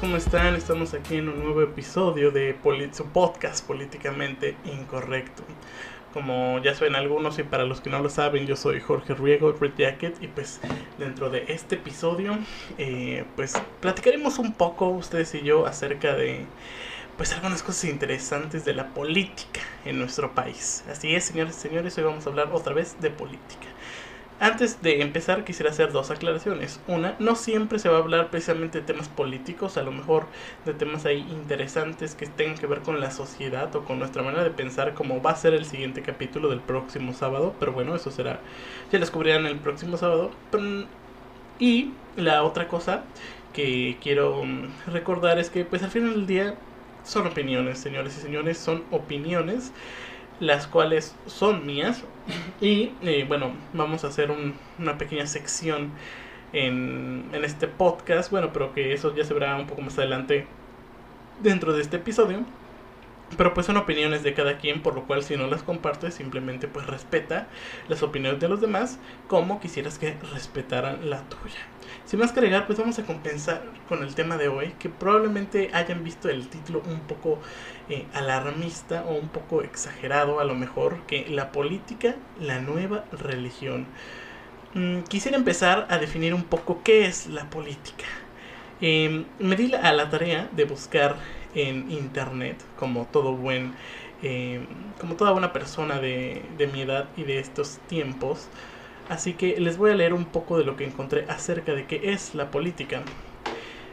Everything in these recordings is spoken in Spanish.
¿cómo están? Estamos aquí en un nuevo episodio de su podcast Políticamente Incorrecto. Como ya saben algunos y para los que no lo saben, yo soy Jorge Riego, Red Jacket, y pues dentro de este episodio, eh, pues platicaremos un poco ustedes y yo acerca de pues algunas cosas interesantes de la política en nuestro país. Así es, señores y señores, hoy vamos a hablar otra vez de política. Antes de empezar quisiera hacer dos aclaraciones. Una, no siempre se va a hablar precisamente de temas políticos, a lo mejor de temas ahí interesantes que tengan que ver con la sociedad o con nuestra manera de pensar como va a ser el siguiente capítulo del próximo sábado, pero bueno, eso será, ya lo descubrirán el próximo sábado. Y la otra cosa que quiero mm, recordar es que pues al final del día son opiniones, señores y señores, son opiniones las cuales son mías. Y eh, bueno, vamos a hacer una pequeña sección en, en este podcast. Bueno, pero que eso ya se verá un poco más adelante dentro de este episodio. Pero pues son opiniones de cada quien, por lo cual si no las compartes, simplemente pues respeta las opiniones de los demás como quisieras que respetaran la tuya. Sin más que agregar, pues vamos a compensar con el tema de hoy, que probablemente hayan visto el título un poco eh, alarmista o un poco exagerado a lo mejor, que la política, la nueva religión. Mm, quisiera empezar a definir un poco qué es la política. Em, me di a la tarea de buscar en internet, como todo buen, em, como toda buena persona de, de mi edad y de estos tiempos, Así que les voy a leer un poco de lo que encontré acerca de qué es la política.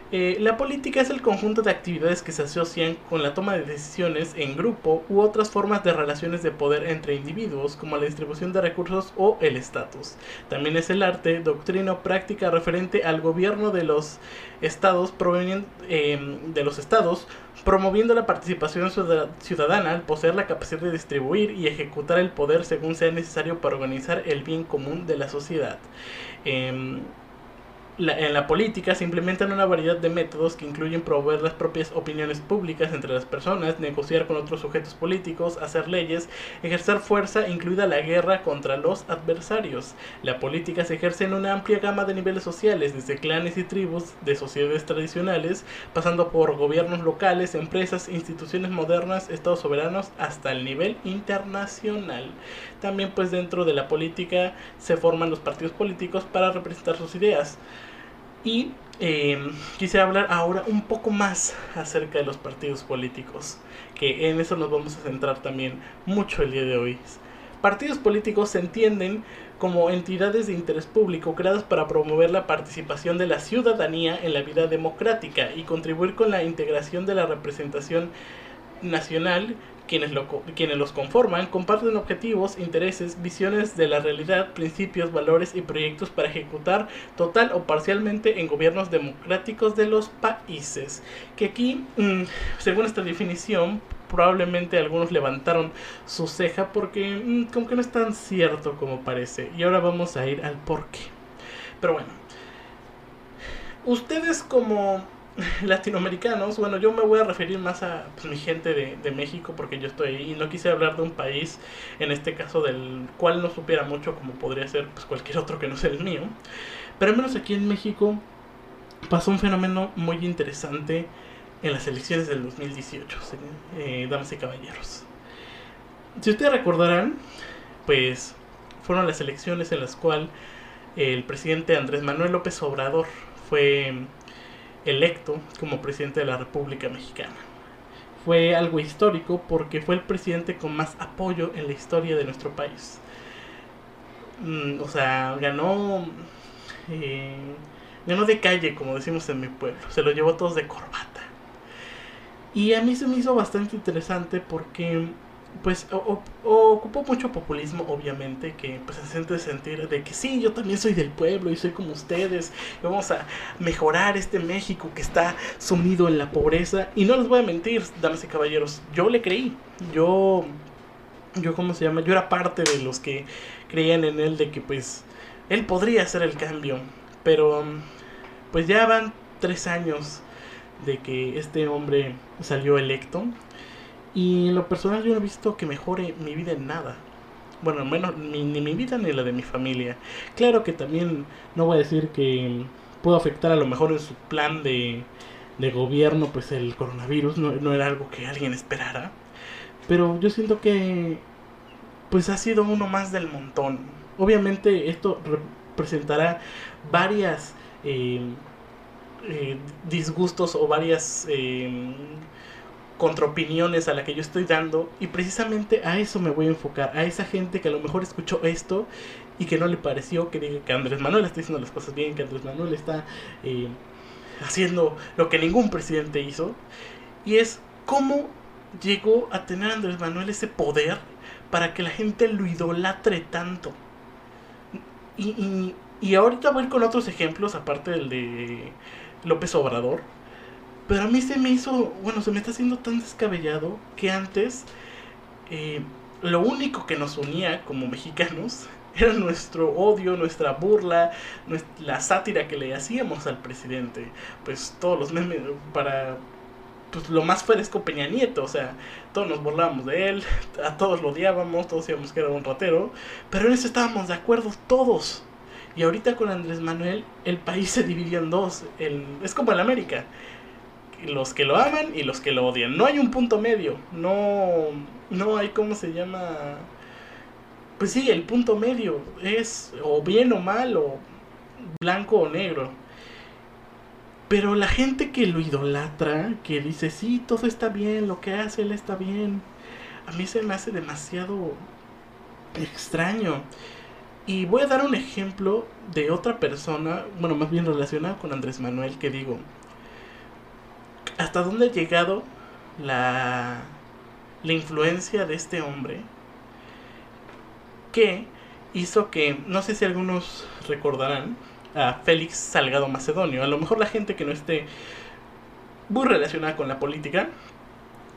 Eh, la política es el conjunto de actividades que se asocian con la toma de decisiones en grupo u otras formas de relaciones de poder entre individuos, como la distribución de recursos o el estatus. También es el arte, doctrina o práctica referente al gobierno de los estados, eh, de los estados promoviendo la participación ciudadana al poseer la capacidad de distribuir y ejecutar el poder según sea necesario para organizar el bien común de la sociedad. En la política se implementan una variedad de métodos que incluyen promover las propias opiniones públicas entre las personas, negociar con otros sujetos políticos, hacer leyes, ejercer fuerza, incluida la guerra contra los adversarios. La política se ejerce en una amplia gama de niveles sociales, desde clanes y tribus de sociedades tradicionales, pasando por gobiernos locales, empresas, instituciones modernas, estados soberanos, hasta el nivel internacional. También pues dentro de la política se forman los partidos políticos para representar sus ideas. Y em, quisiera hablar ahora un poco más acerca de los partidos políticos, que en eso nos vamos a centrar también mucho el día de hoy. Partidos políticos se entienden como entidades de interés público creadas para promover la participación de la ciudadanía en la vida democrática y contribuir con la integración de la representación nacional quienes, lo, quienes los conforman comparten objetivos, intereses, visiones de la realidad, principios, valores y proyectos para ejecutar total o parcialmente en gobiernos democráticos de los países. Que aquí, mm, según esta definición, probablemente algunos levantaron su ceja porque mm, como que no es tan cierto como parece. Y ahora vamos a ir al porqué. Pero bueno, ustedes como latinoamericanos, bueno, yo me voy a referir más a pues, mi gente de, México porque yo estoy ahí y no quise hablar de un país, en este caso del cual no supiera mucho como podría ser pues, cualquier otro que no sea el mío. Pero al menos aquí en México pasó un fenómeno muy interesante en las elecciones del 2018, eh, damas y caballeros. Si ustedes recordarán, pues fueron las elecciones en las cuales el presidente Andrés Manuel López Obrador fue electo como presidente de la República Mexicana. Fue algo histórico porque fue el presidente con más apoyo en la historia de nuestro país. Mm, o sea, ganó, eh, ganó de calle, como decimos en mi pueblo. Se lo llevó todos de corbata. Y a mí se me hizo bastante interesante porque pues ocupó mucho populismo, obviamente, que pues hace sentir de que sí, yo también soy del pueblo y soy como ustedes, vamos a mejorar este México que está sumido en la pobreza. Y no les voy a mentir, damas y caballeros, yo le creí, yo, yo, ¿cómo se llama? Yo era parte de los que creían en él de que pues él podría hacer el cambio, pero pues ya van tres años de que este hombre salió electo y en lo personal yo no he visto que mejore mi vida en nada. Bueno, menos ni, mi vida ni la de mi familia. Claro que también no voy a decir que puedo afectar a lo mejor en su plan de, de gobierno, pues el coronavirus no, no, era algo que alguien esperara. Pero yo siento que pues ha sido uno más del montón. Obviamente esto representará varias eh, eh, disgustos o varias eh, contraopiniones a la que yo estoy dando y precisamente a eso me voy a enfocar, a esa gente que a lo mejor escuchó esto y que no le pareció que diga que Andrés Manuel está haciendo las cosas bien, que Andrés Manuel está eh, haciendo lo que ningún presidente hizo y es cómo llegó a tener Andrés Manuel ese poder para que la gente lo idolatre tanto. Y, y, y ahorita voy con otros ejemplos, aparte del de López Obrador. Pero a mí se me hizo, bueno, se me está haciendo tan descabellado que antes eh, lo único que nos unía como mexicanos era nuestro odio, nuestra burla, la sátira que le hacíamos al presidente. Pues todos los memes para pues lo más fresco Peña Nieto, o sea, todos nos burlábamos de él, a todos lo odiábamos, todos decíamos que era un ratero, pero en eso estábamos de acuerdo todos. Y ahorita con Andrés Manuel el país se dividió en dos, el, es como en América, los que lo aman y los que lo odian. No hay un punto medio, no, no hay cómo se llama... Pues sí, el punto medio es o bien o mal o blanco o negro. Pero la gente que lo idolatra, que dice, sí, todo está bien, lo que hace él está bien, a mí se me hace demasiado extraño. Y voy a dar un ejemplo de otra persona, bueno, más bien relacionada con Andrés Manuel, que digo, ¿hasta dónde ha llegado la, la influencia de este hombre? Que hizo que, no sé si algunos recordarán, a Félix Salgado Macedonio. A lo mejor la gente que no esté muy relacionada con la política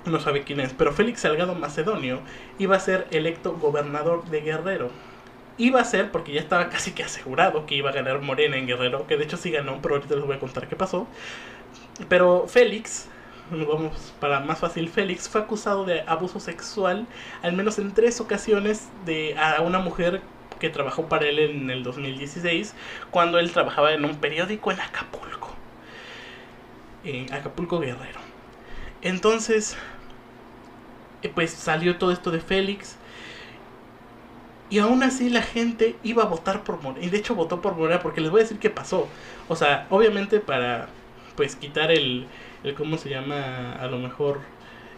no sabe quién es, pero Félix Salgado Macedonio iba a ser electo gobernador de Guerrero iba a ser, porque ya estaba casi que asegurado que iba a ganar Morena en Guerrero, que de hecho sí ganó, pero ahorita les voy a contar qué pasó. Pero Félix, vamos para más fácil, Félix fue acusado de abuso sexual al menos en tres ocasiones de a una mujer que trabajó para él en el 2016 cuando él trabajaba en un periódico en Acapulco. Acapulco Guerrero. Entonces, eh, pues salió todo esto de Félix y aún así la gente iba a votar por Morena. Y de hecho votó por Morena porque les voy a decir qué pasó. O sea, obviamente para pues quitar el, el ¿cómo se llama? A lo mejor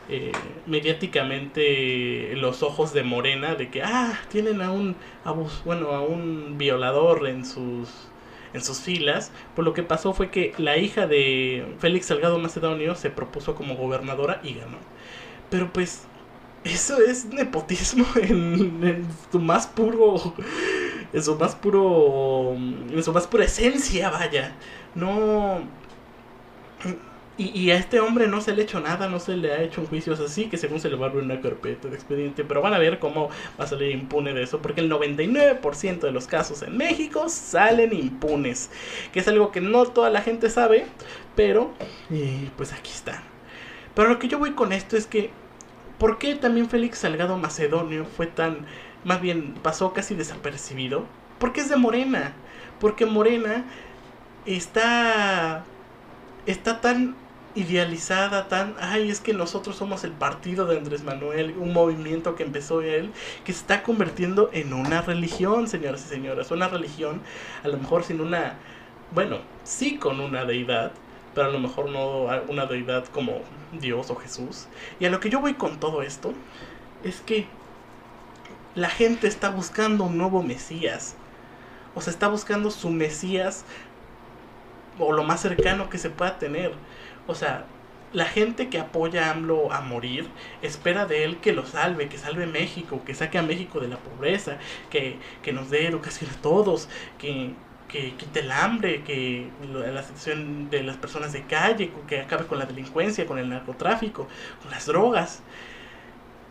eh, mediáticamente los ojos de Morena de que, ah, tienen a un, bueno, a un violador en sus en sus filas, pues lo que pasó fue que la hija de Félix Salgado Macedonio se propuso como gobernadora y ganó. Pero pues eso es nepotismo en, su más puro. En su más puro. En su más pura esencia, vaya. No. Y, a este hombre no se le ha hecho nada, no se le ha hecho un juicio así, que según se le va a abrir una carpeta de expediente. Pero van a ver cómo va a salir impune de eso, porque el 99% de los casos en México salen impunes. Que es algo que no toda la gente sabe, pero. Eh, pues aquí están. Pero lo que yo voy con esto es que ¿Por qué también Félix Salgado Macedonio fue tan, más bien pasó casi desapercibido? Porque es de Morena. Porque Morena está, está tan idealizada, tan, ay, es que nosotros somos el partido de Andrés Manuel, un movimiento que empezó él, que se está convirtiendo en una religión, señoras y señores, una religión, a lo mejor sin una, bueno, sí con una deidad, pero a lo mejor no una deidad como Dios o Jesús. Y a lo que yo voy con todo esto es que la gente está buscando un nuevo Mesías. O sea, está buscando su Mesías o lo más cercano que se pueda tener. O sea, la gente que apoya a AMLO a morir espera de él que lo salve, que salve México, que saque a México de la pobreza, que, que nos dé educación a todos, que, que quite el hambre, que la situación de las personas de calle, que acabe con la delincuencia, con el narcotráfico, con las drogas.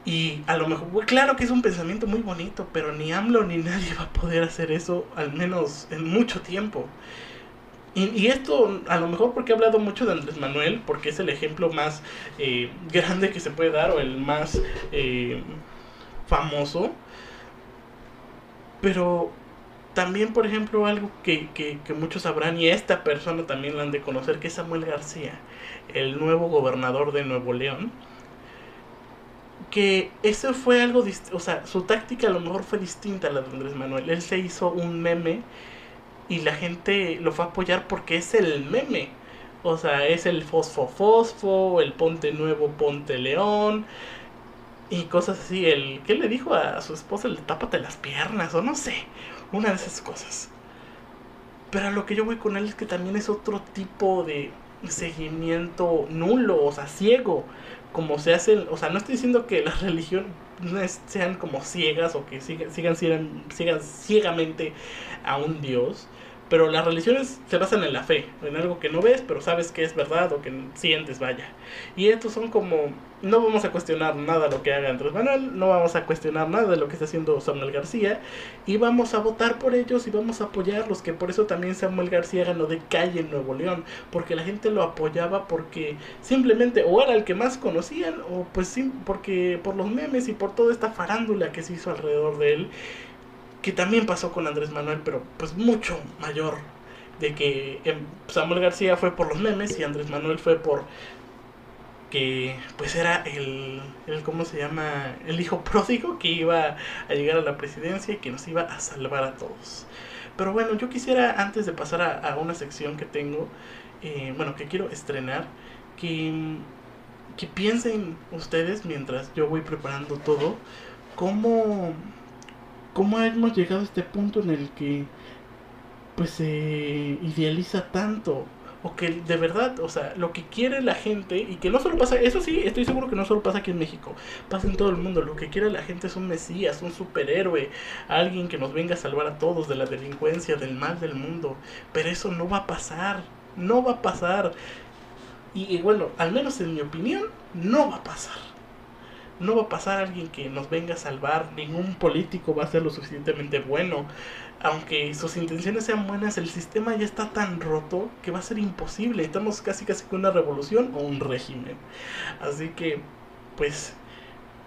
Y a lo mejor, claro que es un pensamiento muy bonito, pero ni AMLO ni nadie va a poder hacer eso, al menos en mucho tiempo. Y, esto, a lo mejor porque he hablado mucho de Andrés Manuel, porque es el ejemplo más eh, grande que se puede dar o el más eh, famoso. Pero también, por ejemplo, algo que, que, muchos sabrán, y esta persona también la han de conocer, que es Samuel García, el nuevo gobernador de Nuevo León. Que eso fue algo, o sea, su táctica a lo mejor fue distinta a la de Andrés Manuel. Él se hizo un meme y la gente lo fue a apoyar porque es el meme. O sea, es el fosfo fosfo, el ponte nuevo, ponte león y cosas así. El ¿qué le dijo a su esposa? El tápate las piernas o no sé, una de esas cosas. Pero lo que yo voy con él es que también es otro tipo de seguimiento nulo, o sea, ciego, como se hace, o sea, no estoy diciendo que las religiones sean como ciegas o que sigan, sigan, sigan ciegamente a un Dios, pero las religiones se basan en la fe, en algo que no ves, pero sabes que es verdad o que sientes, vaya. Y estos son como, no vamos a cuestionar nada de lo que haga Andrés Manuel, no vamos a cuestionar nada de lo que está haciendo Samuel García, y vamos a votar por ellos y vamos a apoyarlos, que por eso también Samuel García ganó de calle en Nuevo León, porque la gente lo apoyaba porque simplemente o era el que más conocían, o pues sí, porque por los memes y por toda esta farándula que se hizo alrededor de él que también pasó con Andrés Manuel, pero pues mucho mayor. De que em, Samuel García fue por los memes y Andrés Manuel fue por que pues era el, el ¿cómo se llama? El hijo pródigo que iba a llegar a la presidencia y que nos iba a salvar a todos. Pero bueno, yo quisiera antes de pasar a, una sección que tengo, eh, bueno, que quiero estrenar, que, que piensen ustedes mientras yo voy preparando todo, cómo cómo hemos llegado a este punto en el que pues se idealiza tanto o que de verdad, o sea, lo que quiere la gente y que no solo pasa, eso sí, estoy seguro que no solo pasa aquí en México, pasa en todo el mundo, lo que quiere la gente es un mesías, un superhéroe, alguien que nos venga a salvar a todos de la delincuencia, del mal del mundo, pero eso no va a pasar, no va a pasar. y bueno, al menos en mi opinión, no va a pasar no va a pasar alguien que nos venga a salvar, ningún político va a ser lo suficientemente bueno. Aunque sus intenciones sean buenas, el sistema ya está tan roto que va a ser imposible. Estamos casi casi con una revolución o un régimen. Así que, pues,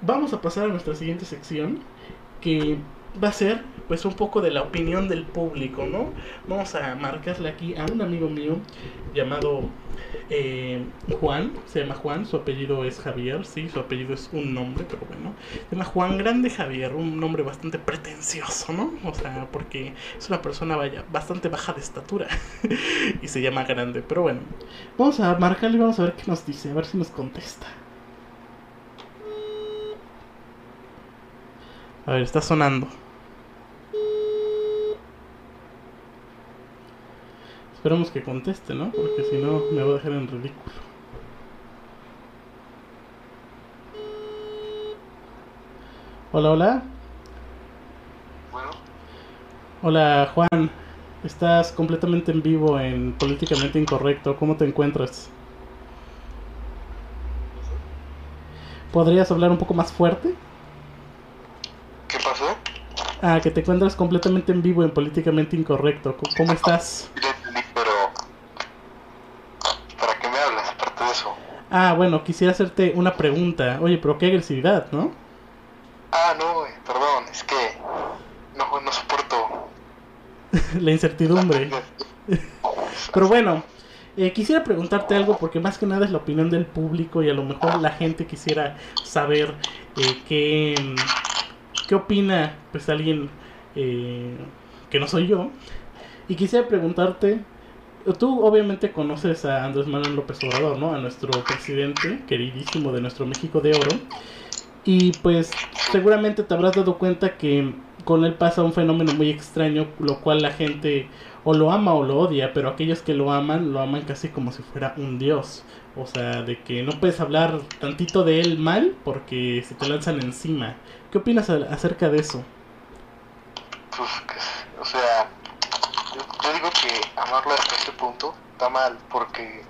vamos a pasar a nuestra siguiente sección, que va a ser pues un poco de la opinión del público, ¿no? Vamos a marcarle aquí a un amigo mío llamado eh, Juan, se llama Juan, su apellido es Javier, sí, su apellido es un nombre, pero bueno, se llama Juan Grande Javier, un nombre bastante pretencioso, ¿no? O sea, porque es una persona vaya, bastante baja de estatura y se llama Grande, pero bueno, vamos a marcarle y vamos a ver qué nos dice, a ver si nos contesta. A ver, está sonando. Esperemos que conteste, ¿no? Porque si no me va a dejar en ridículo. Hola, hola. Bueno. Hola, Juan. Estás completamente en vivo en Políticamente Incorrecto. ¿Cómo te encuentras? ¿Podrías hablar un poco más fuerte? ¿Qué pasó? Ah, que te encuentras completamente en vivo en Políticamente Incorrecto. ¿Cómo estás? Ah, bueno, quisiera hacerte una pregunta. Oye, pero qué agresividad, ¿no? Ah, no, perdón, es que no, no soporto. la incertidumbre. pero bueno, eh, quisiera preguntarte algo porque más que nada es la opinión del público y a lo mejor la gente quisiera saber eh, qué, qué opina pues alguien eh, que no soy yo. Y quisiera preguntarte Tú obviamente conoces a Andrés Manuel López Obrador, ¿no? A nuestro presidente queridísimo de nuestro México de Oro. Y pues seguramente te habrás dado cuenta que con él pasa un fenómeno muy extraño, lo cual la gente o lo ama o lo odia, pero aquellos que lo aman, lo aman casi como si fuera un dios. O sea, de que no puedes hablar tantito de él mal porque se te lanzan encima. ¿Qué opinas acerca de eso? Pues, o sea, yo digo que amarlo hasta este punto está mal porque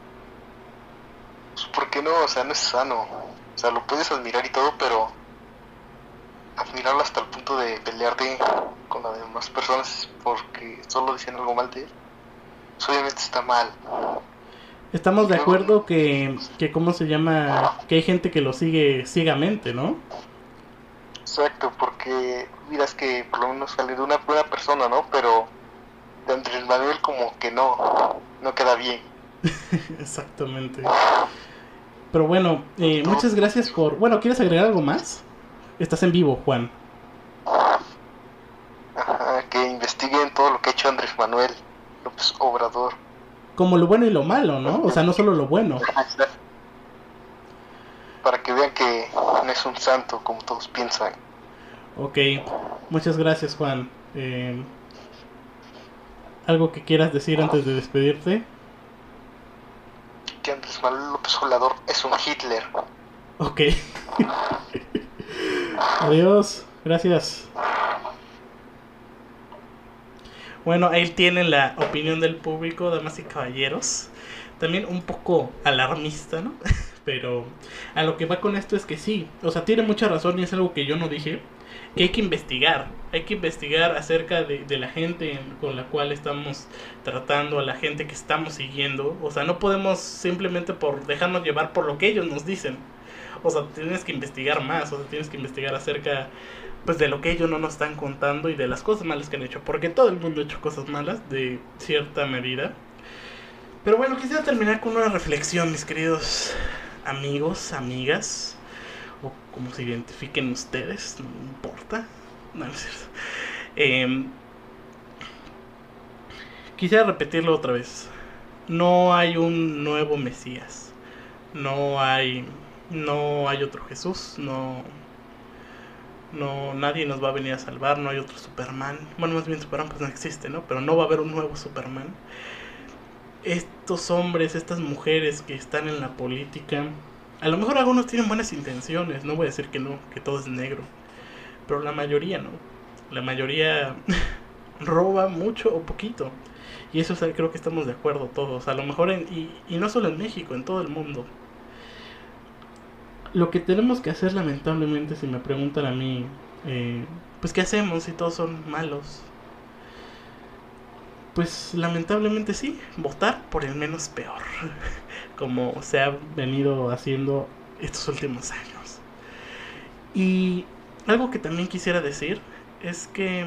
pues, porque no o sea no es sano. O sea lo puedes admirar y todo pero admirarlo hasta el punto de pelearte con las demás personas porque solo dicen algo mal de él pues, obviamente está mal. Estamos de acuerdo que que cómo se llama que hay gente que lo sigue ciegamente no Exacto, porque miras que por lo menos sale de una buena persona, ¿no? Pero Andrés Manuel como que no, no queda bien. Exactamente. Pero bueno, eh, muchas gracias por... Bueno, ¿quieres agregar algo más? Estás en vivo, Juan. Ajá, que investiguen todo lo que ha hecho Andrés Manuel López Obrador. Como lo bueno y lo malo, ¿no? O sea, no solo lo bueno. Para que vean que no es un santo como todos piensan. Ok, muchas gracias Juan. Eh, ¿Algo que quieras decir antes de despedirte? Que Andrés Manuel López Obrador es un Hitler. Ok. Adiós, gracias. Bueno, ahí tienen la opinión del público, damas y caballeros. También un poco alarmista, ¿no? Pero a lo que va con esto es que sí, o sea, tiene mucha razón y es algo que yo no dije, que hay que investigar, hay que investigar acerca de, de la gente con la cual estamos tratando, a la gente que estamos siguiendo. O sea, no podemos simplemente por dejarnos llevar por lo que ellos nos dicen. O sea, tienes que investigar más, o sea, tienes que investigar acerca pues de lo que ellos no nos están contando y de las cosas malas que han hecho, porque todo el mundo ha hecho cosas malas de cierta medida. Pero bueno, quisiera terminar con una reflexión, mis queridos amigos, amigas, o como se identifiquen ustedes, no importa. No, es cierto. Eh, quisiera repetirlo otra vez. No hay un nuevo Mesías. No hay no hay otro Jesús, no no nadie nos va a venir a salvar, no hay otro Superman. Bueno, más bien Superman pues no existe, ¿no? Pero no va a haber un nuevo Superman. Estos hombres, estas mujeres que están en la política, a lo mejor algunos tienen buenas intenciones, no voy a decir que no, que todo es negro, pero la mayoría no. La mayoría roba mucho o poquito. Y eso creo que estamos de acuerdo todos. A lo mejor, en, y, y no solo en México, en todo el mundo lo que tenemos que hacer lamentablemente, si me preguntan a mí, eh, pues ¿qué hacemos si todos son malos? Pues lamentablemente sí, votar por el menos peor, como se ha venido haciendo estos últimos años. Y algo que también quisiera decir es que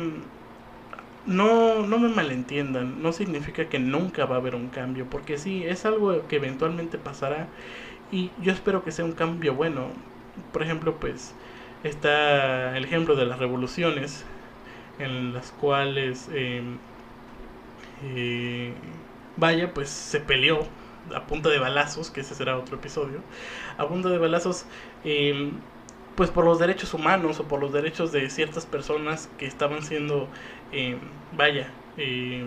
no, no me malentiendan, no significa que nunca va a haber un cambio, porque sí, es algo que eventualmente pasará y yo espero que sea un cambio bueno. Por ejemplo, pues está el ejemplo de las revoluciones en las cuales eh, eh, vaya pues se peleó a punta de balazos que ese será otro episodio a punta de balazos eh, pues por los derechos humanos o por los derechos de ciertas personas que estaban siendo eh, vaya eh,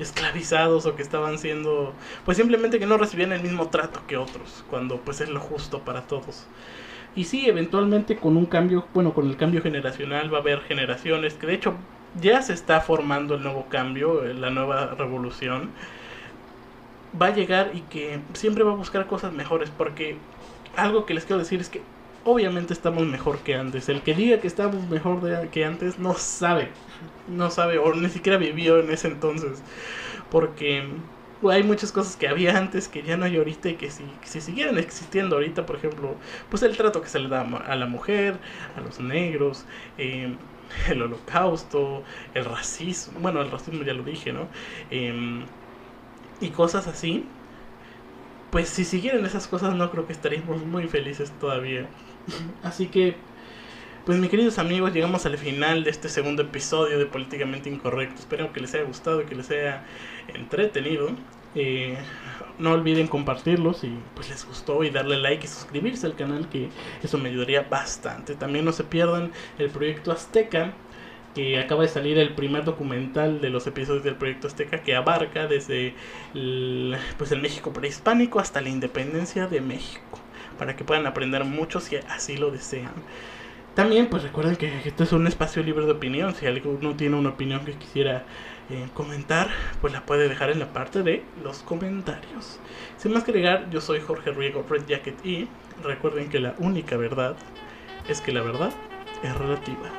esclavizados o que estaban siendo pues simplemente que no recibían el mismo trato que otros cuando pues es lo justo para todos. Y sí eventualmente con un cambio bueno con el cambio generacional va a haber generaciones que de hecho ya se está formando el nuevo cambio eh, la nueva revolución va a llegar y que siempre va a buscar cosas mejores porque algo que les quiero decir es que obviamente estamos mejor que antes. El que diga que estamos mejor de, que antes no sabe, no sabe o ni siquiera vivió en ese entonces. Porque hay muchas cosas que había antes que ya no hay ahorita y que si, si siguieran existiendo ahorita, por ejemplo, pues el trato que se le da a la mujer, a los negros, eh, el holocausto, el racismo, bueno, el racismo ya lo dije, ¿no? Eh, y cosas así. Pues si siguieran esas cosas no creo que estaríamos muy felices todavía. Así que, pues mis queridos amigos, llegamos al final de este segundo episodio de Políticamente Incorrecto. Espero que les haya gustado y que les haya entretenido. Eh, no olviden compartirlo si pues les gustó y darle like y suscribirse al canal que eso me ayudaría bastante. También no se pierdan el proyecto Azteca que acaba de salir el primer documental de los episodios del proyecto Azteca que abarca desde el, pues el México prehispánico hasta la independencia de México para que puedan aprender mucho si así lo desean. También pues recuerden que esto es un espacio libre de opinión, si alguno tiene una opinión que quisiera eh, comentar, pues la puede dejar en la parte de los comentarios. Sin más que agregar, yo soy Jorge Riego Red Jacket y recuerden que la única verdad es que la verdad es relativa.